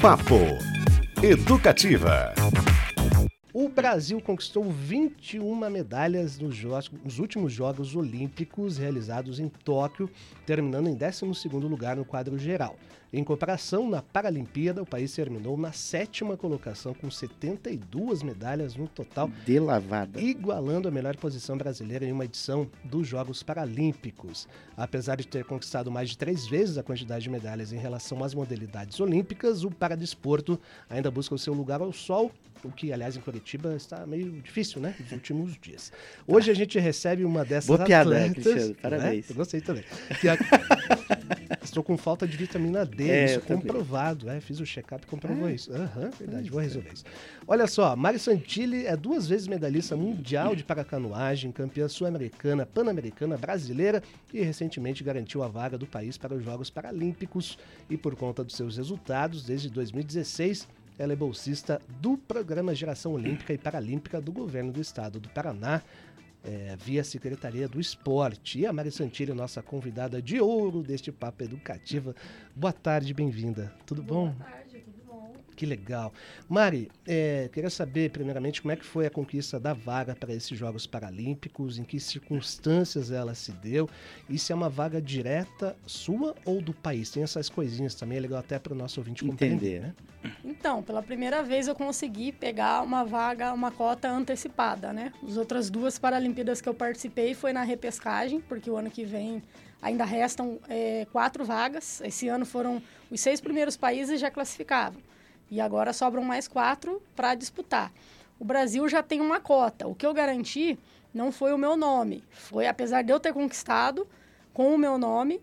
Papo Educativa. O Brasil conquistou 21 medalhas nos, jogos, nos, últimos Jogos Olímpicos realizados em Tóquio, terminando em 12º lugar no quadro geral. Em comparação, na Paralimpíada, o país terminou na sétima colocação com 72 medalhas no total. De lavada. Igualando a melhor posição brasileira em uma edição dos Jogos Paralímpicos. Apesar de ter conquistado mais de três vezes a quantidade de medalhas em relação às modalidades olímpicas, o paradesporto ainda busca o seu lugar ao sol o que, aliás, em Curitiba está meio difícil, né? Nos últimos dias. Hoje a gente recebe uma dessas Boa piada, atletas, Cristiano. né? Parabéns. Eu gostei também. A... Estou com falta de vitamina D, É, isso comprovado. É, fiz o check-up e comprovou Ah, isso. Aham, verdade, é. vou resolver isso. Olha só, Mari Santilli é duas vezes medalhista mundial de paracanoagem, campeã sul-americana, pan-americana, brasileira e recentemente garantiu a vaga do país para os Jogos Paralímpicos. E por conta dos seus resultados, desde 2016, ela é bolsista do Programa Geração Olímpica e Paralímpica do Governo do Estado do Paraná, é, via Secretaria do Esporte. E a Mari Santilli, nossa convidada de ouro deste Papo Educativa. Boa tarde, bem-vinda. Tudo bom? Boa tarde, tudo bom? Que legal. Mari, é, queria saber, primeiramente, como é que foi a conquista da vaga para esses Jogos Paralímpicos, em que circunstâncias ela se deu, e se é uma vaga direta sua ou do país. Tem essas coisinhas também, é legal até para o nosso ouvinte compreender, Entender. né? Então, pela primeira vez eu consegui pegar uma vaga, uma cota antecipada, né? As outras duas Paralimpíadas que eu participei foi na repescagem, porque o ano que vem ainda restam é, quatro vagas. Esse ano foram os seis primeiros países já classificavam. E agora sobram mais quatro para disputar. O Brasil já tem uma cota. O que eu garanti não foi o meu nome. Foi, apesar de eu ter conquistado com o meu nome,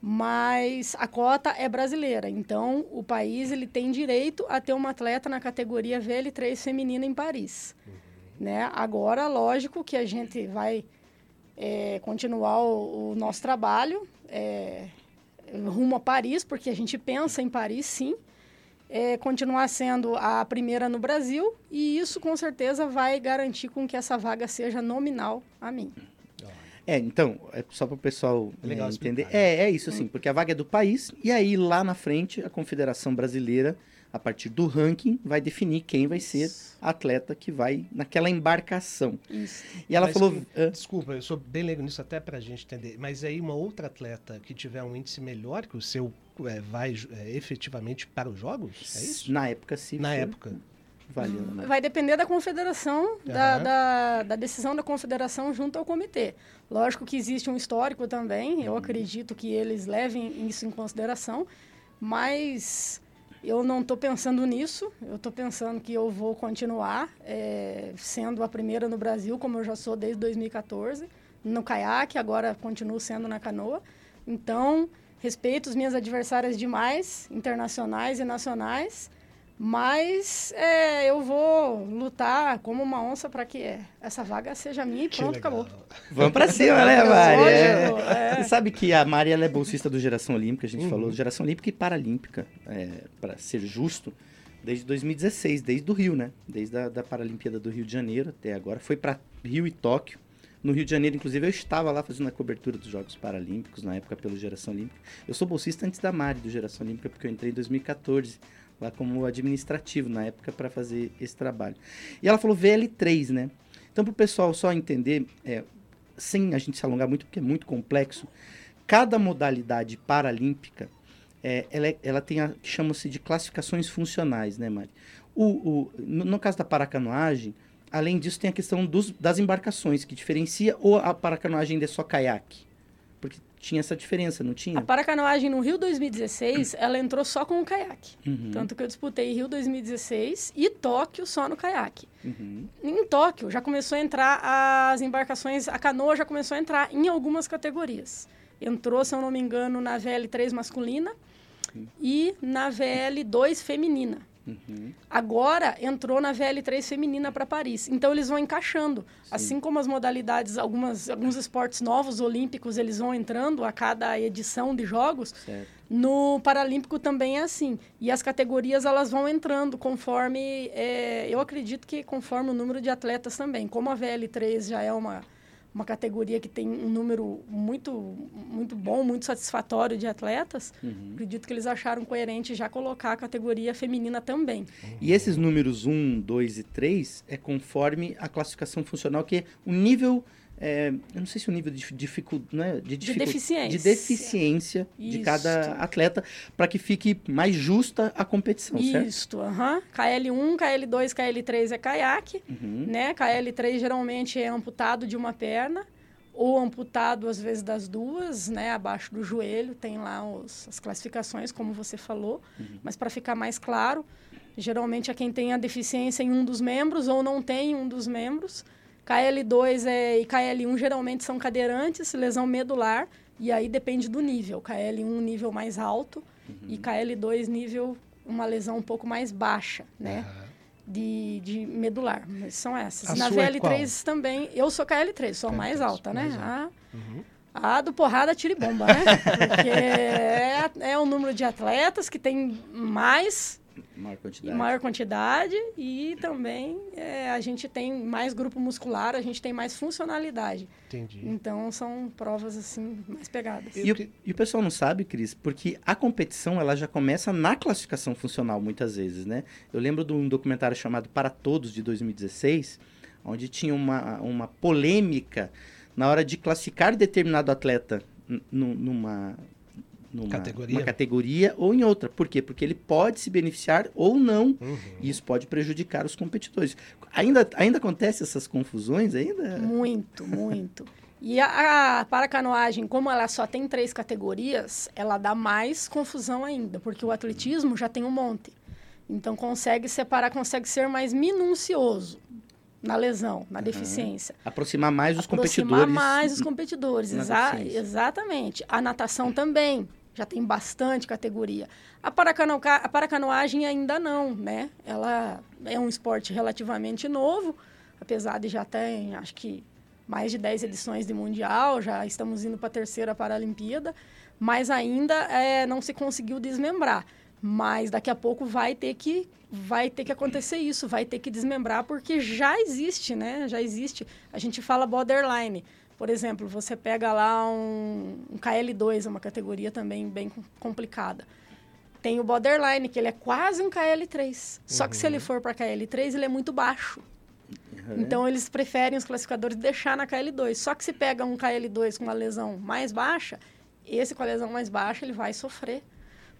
mas a cota é brasileira. Então, o país ele tem direito a ter uma atleta na categoria VL3 feminina em Paris. Né? Agora, lógico que a gente vai é, continuar o, o nosso trabalho é, rumo a Paris, porque a gente pensa em Paris, sim. É, continuar sendo a primeira no Brasil e isso com certeza vai garantir com que essa vaga seja nominal a mim. É, então, é só para o pessoal É legal é, explicar, entender. né? É, é isso, assim, porque a vaga é do país, e aí lá na frente, a Confederação Brasileira, a partir do ranking, vai definir quem vai ser a atleta que vai naquela embarcação. Isso. E ela Mas falou. que- "Ah, Desculpa, eu sou bem leigo nisso até pra gente entender. Mas aí uma outra atleta que tiver um índice melhor que o seu é, vai é, efetivamente para os jogos? É isso? Na época, se Na época. né? Vai depender da confederação, da, Aham. da, da decisão da confederação junto ao comitê. Lógico que existe um histórico também, Uhum. eu acredito que eles levem isso em consideração, mas eu não estou pensando nisso, eu estou pensando que eu vou continuar eh, sendo a primeira no Brasil, como eu já sou desde 2014, no caiaque, agora continuo sendo na canoa. Então, respeito as minhas adversárias demais, internacionais e nacionais, mas é, eu vou lutar como uma onça para que é, essa vaga seja minha e pronto, acabou. Vamos pra cima, né, Mari? É. É. Você sabe que a Mari ela é bolsista do Geração Olímpica, a gente Uhum. falou, Geração Olímpica e Paralímpica, é, para ser justo, desde 2016, desde o Rio, né? Desde a da Paralimpíada do Rio de Janeiro até agora. Foi para Rio e Tóquio. No Rio de Janeiro, inclusive, eu estava lá fazendo a cobertura dos Jogos Paralímpicos, na época pelo Geração Olímpica. Eu sou bolsista antes da Mari do Geração Olímpica, porque eu entrei em 2014, lá como administrativo, na época, para fazer esse trabalho. E ela falou VL3, né? Então, para o pessoal só entender, é, sem a gente se alongar muito, porque é muito complexo, cada modalidade paralímpica, é, ela, é- ela tem a que chama-se de classificações funcionais, né, Mari? O, o- no, no caso da paracanoagem, além disso, tem a questão dos- das embarcações, que diferencia, ou a paracanoagem ainda é só caiaque? Porque tinha essa diferença, não tinha? A paracanoagem no Rio 2016, ela entrou só com o caiaque. Uhum, Tanto que eu disputei Rio 2016 e Tóquio só no caiaque. uhum, Em Tóquio já começou a entrar as embarcações, a canoa já começou a entrar em algumas categorias. Entrou, se eu não me engano, na VL3 masculina e na VL2 feminina. Uhum. Agora entrou na VL3 feminina para Paris. Então eles vão encaixando. Assim como as modalidades, algumas, alguns esportes novos olímpicos, eles vão entrando a cada edição de jogos. Certo. No Paralímpico também é assim. E as categorias elas vão entrando conforme. é, eu acredito que conforme o número de atletas também. Como a VL3 já é uma, uma categoria que tem um número muito, muito bom, muito satisfatório de atletas, uhum. acredito que eles acharam coerente já colocar a categoria feminina também. E esses números 1, 2 e 3 é conforme a classificação funcional, que é o nível é, eu não sei se o nível de, dificu, né, de, dificu, de deficiência, de, deficiência de cada atleta para que fique mais justa a competição, Isso, certo? Isso, uhum. KL1, KL2, KL3 é caiaque, uhum. né? KL3 geralmente é amputado de uma perna ou amputado às vezes das duas, né, abaixo do joelho, tem lá os, as classificações, como você falou, uhum. mas para ficar mais claro, geralmente é quem tem a deficiência em um dos membros ou não tem um dos membros, KL2 é, e KL1 geralmente são cadeirantes, lesão medular, e aí depende do nível. KL1 nível mais alto uhum. e KL2 nível uma lesão um pouco mais baixa, né? Uhum. De, de medular. Mas são essas. A Na VL3 é também. Eu sou KL3, sou a mais alta, né? Mais a, uhum. a do porrada tira e bomba, né? Porque é, é o número de atletas que tem mais Maior quantidade. maior quantidade e também é, a gente tem mais grupo muscular, a gente tem mais funcionalidade. Entendi. Então são provas assim mais pegadas. E, o, e o pessoal não sabe, Cris, porque a competição ela já começa na classificação funcional muitas vezes, né? Eu lembro de um documentário chamado Para Todos de 2016, onde tinha uma, uma polêmica na hora de classificar determinado atleta numa numa categoria. categoria ou em outra. Por quê? Porque ele pode se beneficiar ou não. Uhum. E isso pode prejudicar os competidores. Ainda, ainda acontece essas confusões ainda? Muito, muito. E a, a paracanoagem, como ela só tem três categorias, ela dá mais confusão ainda, porque o atletismo já tem um monte. Então consegue separar, consegue ser mais minucioso na lesão, na uhum. deficiência. Aproximar mais os Aproximar competidores. Aproximar mais os competidores, exa exatamente. A natação também já tem bastante categoria. A, paracano, a paracanoagem ainda não, né? Ela é um esporte relativamente novo, apesar de já ter, acho que, mais de 10 edições de Mundial, já estamos indo para a terceira Paralimpíada, mas ainda é, não se conseguiu desmembrar. Mas daqui a pouco vai ter que vai ter que acontecer isso, vai ter que desmembrar porque já existe, né? Já existe. A gente fala borderline. Por exemplo, você pega lá um, um KL2, é uma categoria também bem complicada. Tem o borderline, que ele é quase um KL3. Uhum. Só que se ele uhum. for para KL3, ele é muito baixo. Uhum. Então, eles preferem, os classificadores, deixar na KL2. Só que se pega um KL2 com uma lesão mais baixa, esse com a lesão mais baixa, ele vai sofrer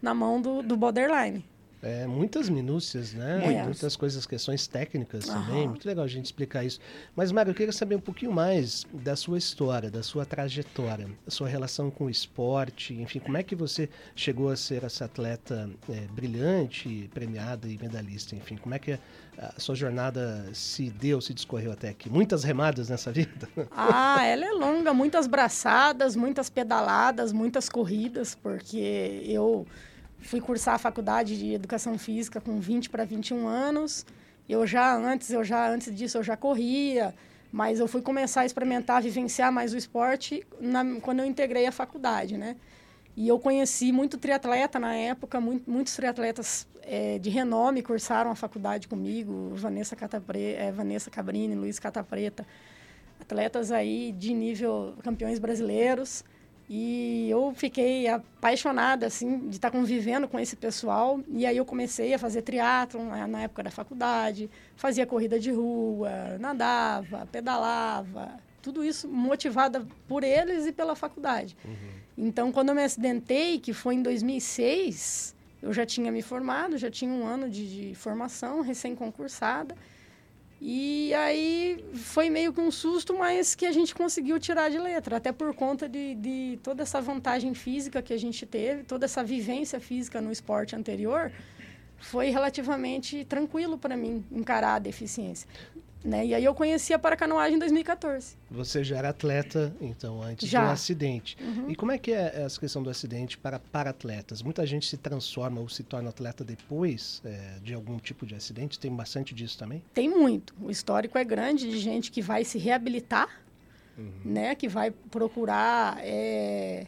na mão do, do borderline. É, muitas minúcias, né? É. Muitas coisas, questões técnicas uhum. também. Muito legal a gente explicar isso. Mas, Mário, eu queria saber um pouquinho mais da sua história, da sua trajetória, da sua relação com o esporte, enfim, como é que você chegou a ser essa atleta é, brilhante, premiada e medalhista, enfim, como é que a sua jornada se deu, se discorreu até aqui? Muitas remadas nessa vida? Ah, ela é longa, muitas braçadas, muitas pedaladas, muitas corridas, porque eu Fui cursar a faculdade de educação física com 20 para 21 anos. Eu já antes, eu já antes disso eu já corria, mas eu fui começar a experimentar, vivenciar mais o esporte na, quando eu integrei a faculdade, né? E eu conheci muito triatleta na época, muito, muitos triatletas é, de renome cursaram a faculdade comigo, Vanessa, Catapre, é, Vanessa Cabrini, Luiz Catapreta, atletas aí de nível campeões brasileiros. E eu fiquei apaixonada, assim, de estar convivendo com esse pessoal. E aí eu comecei a fazer triatlon né, na época da faculdade, fazia corrida de rua, nadava, pedalava, tudo isso motivada por eles e pela faculdade. Uhum. Então, quando eu me acidentei, que foi em 2006, eu já tinha me formado, já tinha um ano de, de formação, recém-concursada. E aí foi meio que um susto, mas que a gente conseguiu tirar de letra, até por conta de, de toda essa vantagem física que a gente teve, toda essa vivência física no esporte anterior, foi relativamente tranquilo para mim encarar a deficiência. Né? E aí eu conheci a paracanoagem em 2014. Você já era atleta, então, antes já. do acidente. Uhum. E como é que é essa questão do acidente para para-atletas? Muita gente se transforma ou se torna atleta depois é, de algum tipo de acidente? Tem bastante disso também? Tem muito. O histórico é grande de gente que vai se reabilitar, uhum. né? Que vai procurar é,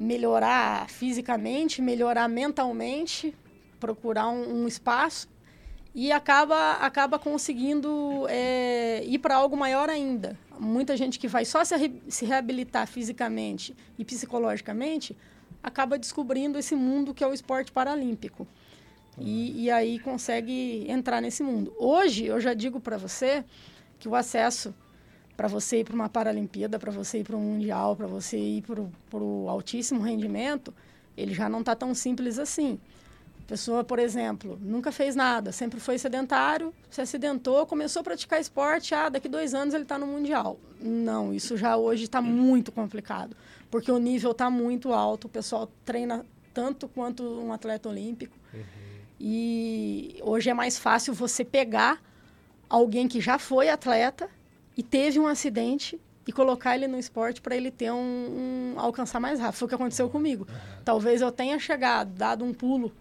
melhorar fisicamente, melhorar mentalmente, procurar um, um espaço e acaba, acaba conseguindo é, ir para algo maior ainda. Muita gente que vai só se, re, se reabilitar fisicamente e psicologicamente acaba descobrindo esse mundo que é o esporte paralímpico. E, e aí consegue entrar nesse mundo. Hoje, eu já digo para você que o acesso para você ir para uma Paralimpíada, para você ir para um Mundial, para você ir para o altíssimo rendimento, ele já não está tão simples assim pessoa, por exemplo, nunca fez nada, sempre foi sedentário, se acidentou, começou a praticar esporte, ah, daqui dois anos ele está no Mundial. Não, isso já hoje está muito complicado, porque o nível está muito alto, o pessoal treina tanto quanto um atleta olímpico. Uhum. E hoje é mais fácil você pegar alguém que já foi atleta e teve um acidente e colocar ele no esporte para ele ter um, um, alcançar mais rápido. Foi o que aconteceu comigo. Uhum. Talvez eu tenha chegado, dado um pulo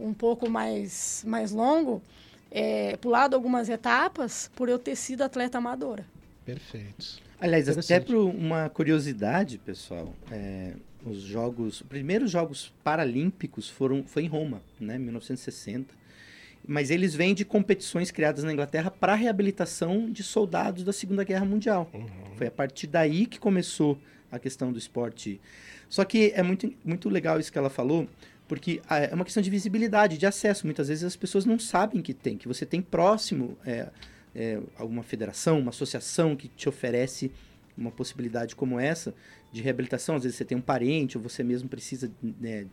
um pouco mais, mais longo, é, pulado algumas etapas por eu ter sido atleta amadora. Perfeito. Aliás, até por uma curiosidade, pessoal, é, os jogos, os primeiros jogos paralímpicos foram foi em Roma, né, 1960. Mas eles vêm de competições criadas na Inglaterra para reabilitação de soldados da Segunda Guerra Mundial. Uhum. Foi a partir daí que começou a questão do esporte. Só que é muito, muito legal isso que ela falou, porque ah, é uma questão de visibilidade, de acesso. Muitas vezes as pessoas não sabem que tem, que você tem próximo é, é, alguma federação, uma associação que te oferece uma possibilidade como essa de reabilitação. Às vezes você tem um parente ou você mesmo precisa né,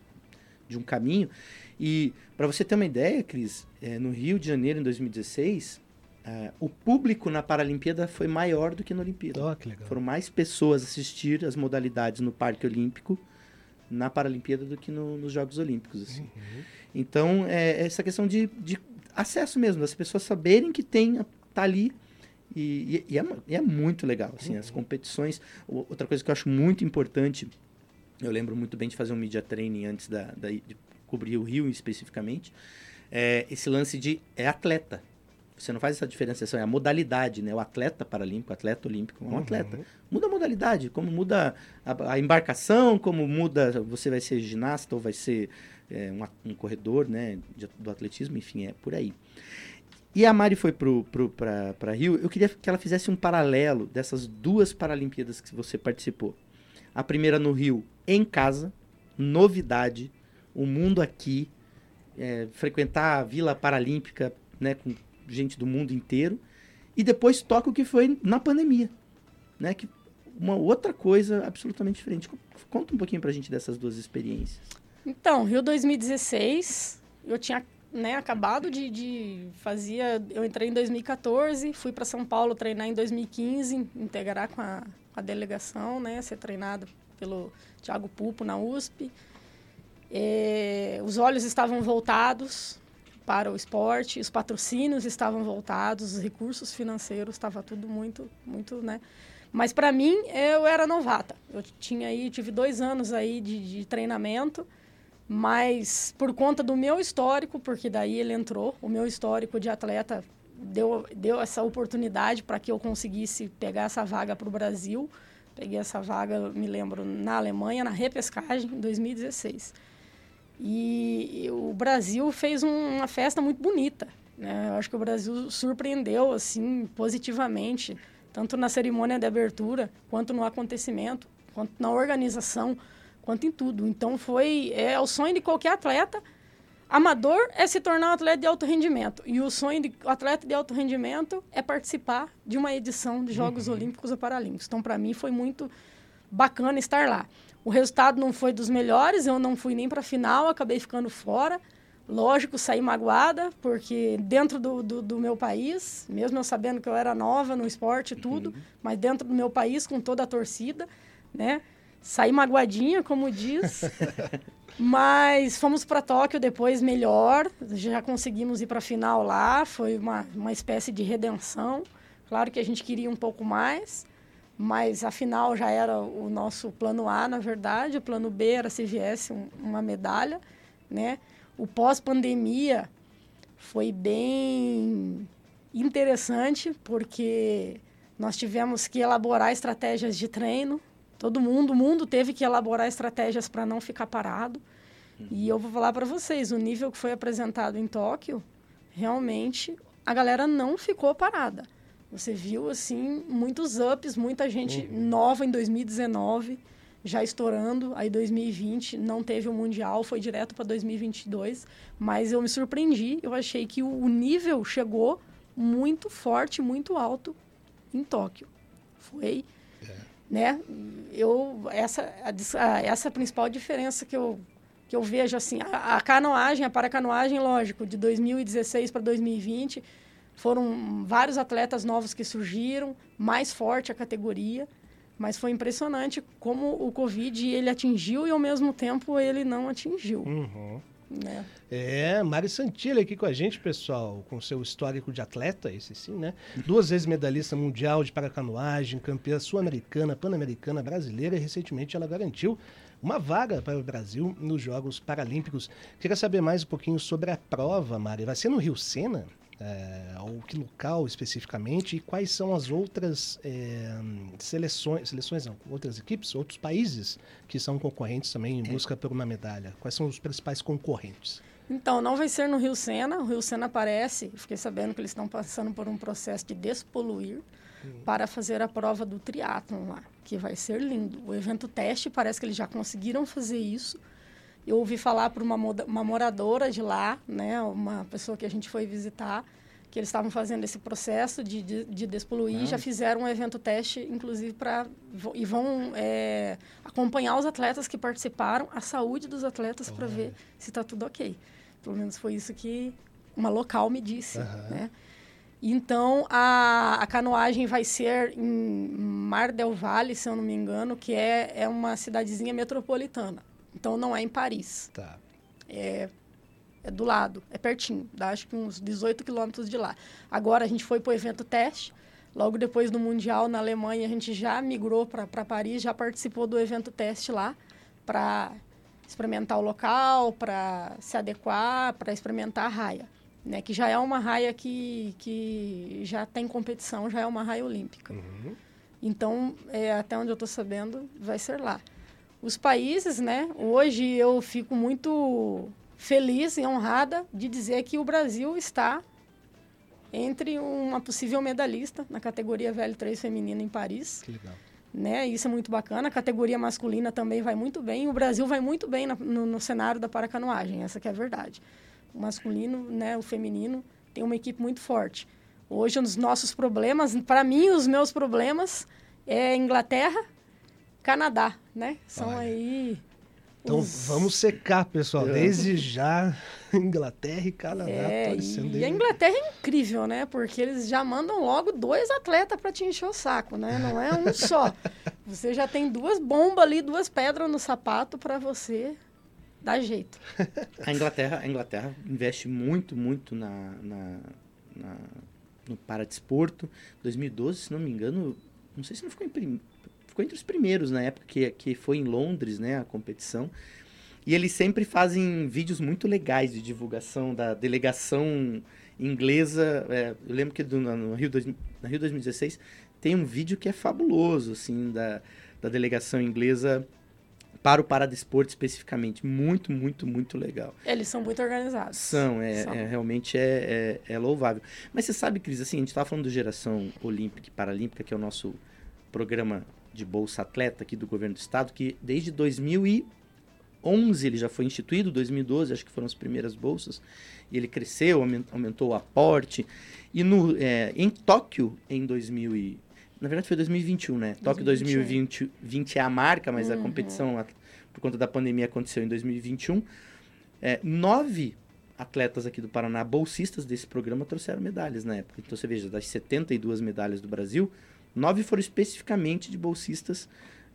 de um caminho. E para você ter uma ideia, Cris, é, no Rio de Janeiro, em 2016, é, o público na Paralimpíada foi maior do que na Olimpíada. Oh, Foram mais pessoas assistir as modalidades no Parque Olímpico na Paralimpíada do que no, nos Jogos Olímpicos. Assim. Uhum. Então, é essa questão de, de acesso mesmo, das pessoas saberem que tem, tá ali. E, e, e, é, e é, muito legal, assim, uhum. as competições. Outra coisa que eu acho muito importante, eu lembro muito bem de fazer um media training antes da, da de cobrir o Rio especificamente, é esse lance de é atleta. Você não faz essa diferenciação, é a modalidade, né? O atleta paralímpico, o atleta olímpico, é um uhum. atleta. Muda a modalidade, como muda a, a, embarcação, como muda, você vai ser ginasta ou vai ser é, um, um, corredor, né? De, do atletismo, enfim, é por aí. E a Mari foi para Rio, eu queria que ela fizesse um paralelo dessas duas Paralimpíadas que você participou. A primeira no Rio, em casa, novidade, o mundo aqui, é, frequentar a Vila Paralímpica, né, com gente do mundo inteiro. E depois toca o que foi na pandemia, né? Que uma outra coisa absolutamente diferente. Conta um pouquinho pra gente dessas duas experiências. Então, Rio 2016, eu tinha né, acabado de, de fazia, eu entrei em 2014, fui para São Paulo treinar em 2015, integrar com a, a delegação, né, ser treinado pelo Thiago Pupo na USP. É, os olhos estavam voltados para o esporte, os patrocínios estavam voltados, os recursos financeiros, estava tudo muito, muito, né? Mas para mim, eu era novata. Eu tinha aí, tive dois anos aí de, de treinamento, mas por conta do meu histórico, porque daí ele entrou, o meu histórico de atleta deu, deu essa oportunidade para que eu conseguisse pegar essa vaga para o Brasil. Peguei essa vaga, me lembro, na Alemanha, na repescagem, em 2016. E, o Brasil fez um, uma festa muito bonita. Né? Eu acho que o Brasil surpreendeu assim positivamente, tanto na cerimônia de abertura, quanto no acontecimento, quanto na organização, quanto em tudo. Então foi é o sonho de qualquer atleta. Amador é se tornar um atleta de alto rendimento. E o sonho de atleta de alto rendimento é participar de uma edição de Jogos uhum. Olímpicos ou Paralímpicos. Então, para mim, foi muito bacana estar lá. O resultado não foi dos melhores, eu não fui nem para a final, acabei ficando fora. Lógico, saí magoada, porque dentro do, do, do, meu país, mesmo eu sabendo que eu era nova no esporte e tudo, uhum. mas dentro do meu país, com toda a torcida, né? Saí magoadinha, como diz. mas fomos para Tóquio depois melhor, já conseguimos ir para a final lá, foi uma, uma espécie de redenção. Claro que a gente queria um pouco mais, mas afinal já era o nosso plano A, na verdade. O plano B era se viesse um, uma medalha, né? O pós-pandemia foi bem interessante porque nós tivemos que elaborar estratégias de treino. Todo mundo, o mundo teve que elaborar estratégias para não ficar parado. E eu vou falar para vocês, o nível que foi apresentado em Tóquio realmente a galera não ficou parada. Você viu, assim, muitos ups, muita gente Uhum. nova em 2019, já estourando. Aí 2020 não teve o Mundial, foi direto para 2022. Mas eu me surpreendi, eu achei que o, nível chegou muito forte, muito alto em Tóquio. Foi, né? Eu, essa, a, essa é a principal diferença que eu, que eu vejo, assim. A, a canoagem, a paracanoagem, lógico, de 2016 para 2020 foram vários atletas novos que surgiram, mais forte a categoria, mas foi impressionante como o Covid ele atingiu e ao mesmo tempo ele não atingiu, Uhum. né? É, Mari Santilli aqui com a gente, pessoal, com seu histórico de atleta, esse sim, né? Duas vezes medalhista mundial de paracanoagem, campeã sul-americana, pan-americana, brasileira e recentemente ela garantiu uma vaga para o Brasil nos Jogos Paralímpicos. Queria saber mais um pouquinho sobre a prova, Mari. Vai ser no Rio Sena? É, ou que local especificamente? E quais são as outras é, seleções, seleções não, outras equipes, outros países que são concorrentes também em busca por uma medalha? Quais são os principais concorrentes? Então, não vai ser no Rio Sena. O Rio Sena aparece, fiquei sabendo que eles estão passando por um processo de despoluir para fazer a prova do triatlon lá, que vai ser lindo. O evento teste, parece que eles já conseguiram fazer isso. Eu ouvi falar por uma, uma moradora de lá, né, uma pessoa que a gente foi visitar, que eles estavam fazendo esse processo de, de, de despoluir, já fizeram um evento teste, inclusive, para e vão é, acompanhar os atletas que participaram, a saúde dos atletas para ver se está tudo ok. Pelo menos foi isso que uma local me disse, Aham. né? Então, a, a canoagem vai ser em Mar del Valle, se eu não me engano, que é, é uma cidadezinha metropolitana. Então, não é em Paris. Tá. É, é do lado, é pertinho, dá acho que uns 18 quilômetros de lá. Agora, a gente foi para o evento teste. Logo depois do Mundial na Alemanha, a gente já migrou para Paris, já participou do evento teste lá, para experimentar o local, para se adequar, para experimentar a raia. Né, que já é uma raia que, que já tem competição, já é uma raia olímpica. Uhum. Então, é, até onde eu estou sabendo, vai ser lá. Os países, né? Hoje eu fico muito feliz e honrada de dizer que o Brasil está entre uma possível medalhista na categoria VL3 feminina em Paris. Que legal. Né? Isso é muito bacana. A categoria masculina também vai muito bem. O Brasil vai muito bem na- no, no cenário da paracanoagem, essa que é a verdade. O masculino, né, o feminino, tem uma equipe muito forte. Hoje, os nossos problemas, para mim, os meus problemas é Inglaterra, Canadá, né? São Olha. aí. Então os- vamos secar, pessoal. Desde já, Inglaterra e Canadá É, torcendo e a aí. Inglaterra é incrível, né? Porque eles já mandam logo dois atletas para te encher o saco, né? Não é um só. Você já tem duas bombas ali, duas pedras no sapato para você dar jeito. A Inglaterra, a Inglaterra investe muito, muito na, na, na- no paradesporto. 2012, se não me engano, não sei se não ficou em prim- ficou entre os primeiros na época que, que foi em Londres, né, a competição. E eles sempre fazem vídeos muito legais de divulgação da delegação inglesa. É, eu lembro que do, no, Rio dois, na Rio 2016 tem um vídeo que é fabuloso, assim, da, da delegação inglesa para o paradesporto especificamente. Muito, muito, muito legal. Eles são muito organizados. São, é, São. é- realmente é, é, é louvável. Mas você sabe, Cris, assim, a gente estava falando do Geração Olímpica e Paralímpica, que é o nosso programa de Bolsa Atleta aqui do governo do estado, que desde 2011 ele já foi instituído, 2012 acho que foram as primeiras bolsas, e ele cresceu, aumen- aumentou o aporte. E no, é, em Tóquio, em 2000 e, na verdade foi 2021, né? Tóquio 2021. 2020 20 é a marca, mas a Uhum. competição, a- por conta da pandemia, aconteceu em 2021. É, nove atletas aqui do Paraná, bolsistas desse programa, trouxeram medalhas na época. Então você veja, das 72 medalhas do Brasil, nove foram especificamente de bolsistas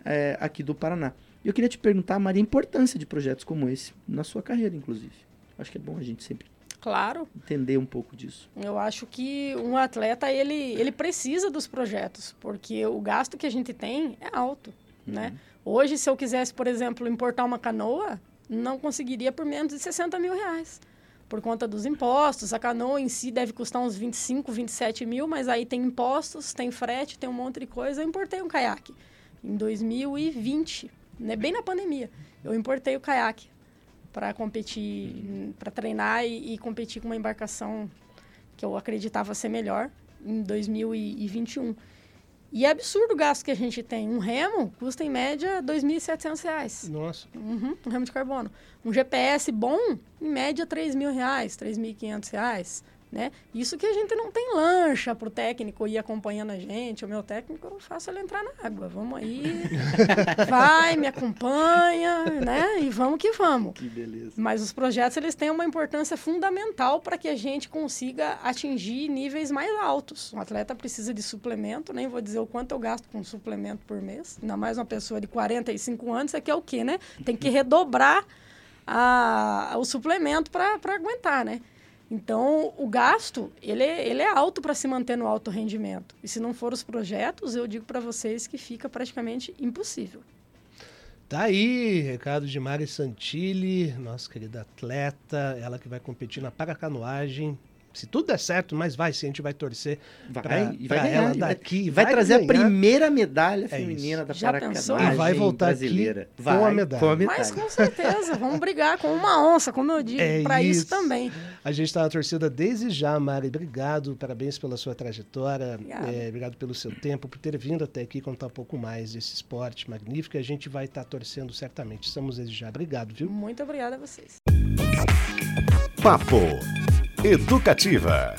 é, aqui do Paraná. E eu queria te perguntar, Maria, a importância de projetos como esse, na sua carreira, inclusive. Acho que é bom a gente sempre Claro, entender um pouco disso. eu acho que um atleta ele, ele precisa dos projetos, porque o gasto que a gente tem é alto, né? Hoje, se eu quisesse, por exemplo, importar uma canoa, não conseguiria por menos de 60 mil reais. Por conta dos impostos, a canoa em si deve custar uns 25, 27 mil, mas aí tem impostos, tem frete, tem um monte de coisa. Eu importei um caiaque em 2020, né, bem na pandemia. Eu importei o caiaque para competir, para treinar e, e competir com uma embarcação que eu acreditava ser melhor em 2021. E é absurdo o gasto que a gente tem. Um remo custa em média R$ 2.700. Nossa. Uhum, um remo de carbono. Um GPS bom, em média, R$ 3.000, R$ 3.500 né? Isso que a gente não tem lancha para o técnico ir acompanhando a gente. O meu técnico, eu faço ele entrar na água. Vamos aí, vai, me acompanha, né? E vamos que vamos. Que beleza. Mas os projetos, eles têm uma importância fundamental para que a gente consiga atingir níveis mais altos. Um atleta precisa de suplemento, nem vou dizer o quanto eu gasto com suplemento por mês. Ainda mais uma pessoa de 45 anos, isso aqui é o quê, né? Tem que redobrar a, o suplemento para aguentar, né? Então, o gasto, ele, é, ele é alto para se manter no alto rendimento. E se não for os projetos, eu digo para vocês que fica praticamente impossível. Tá aí, recado de Mari Santilli, nossa querida atleta, ela que vai competir na paracanoagem se tudo der certo, mas vai sim, a gente vai torcer Vai, pra, e vai pra ganhar, ela vai- daqui. e vai, trazer ganhar. a primeira medalha É feminina isso. da paracanagem E vai voltar aqui brasileira. com vai, a medalha. Com a medalha. Mas com certeza, vamos brigar com uma onça, como eu digo, É para isso. isso. também. A gente está na torcida desde já, Mari. Obrigado, parabéns pela sua trajetória. Obrigada. É, obrigado pelo seu tempo, por ter vindo até aqui contar um pouco mais desse esporte magnífico. E a gente vai estar torcendo certamente. Estamos desde já. Obrigado, viu? Muito obrigada a vocês. Papo Educativa.